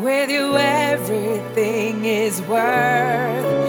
With you, everything is worth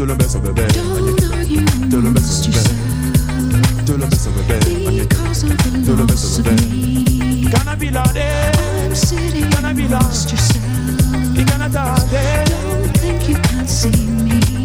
to the best of my bed. To the best of my bed. To the best of my bed. To the best of my bed. Can I be loaded? Can I be lost yourself? You cannot Don't think you can see me.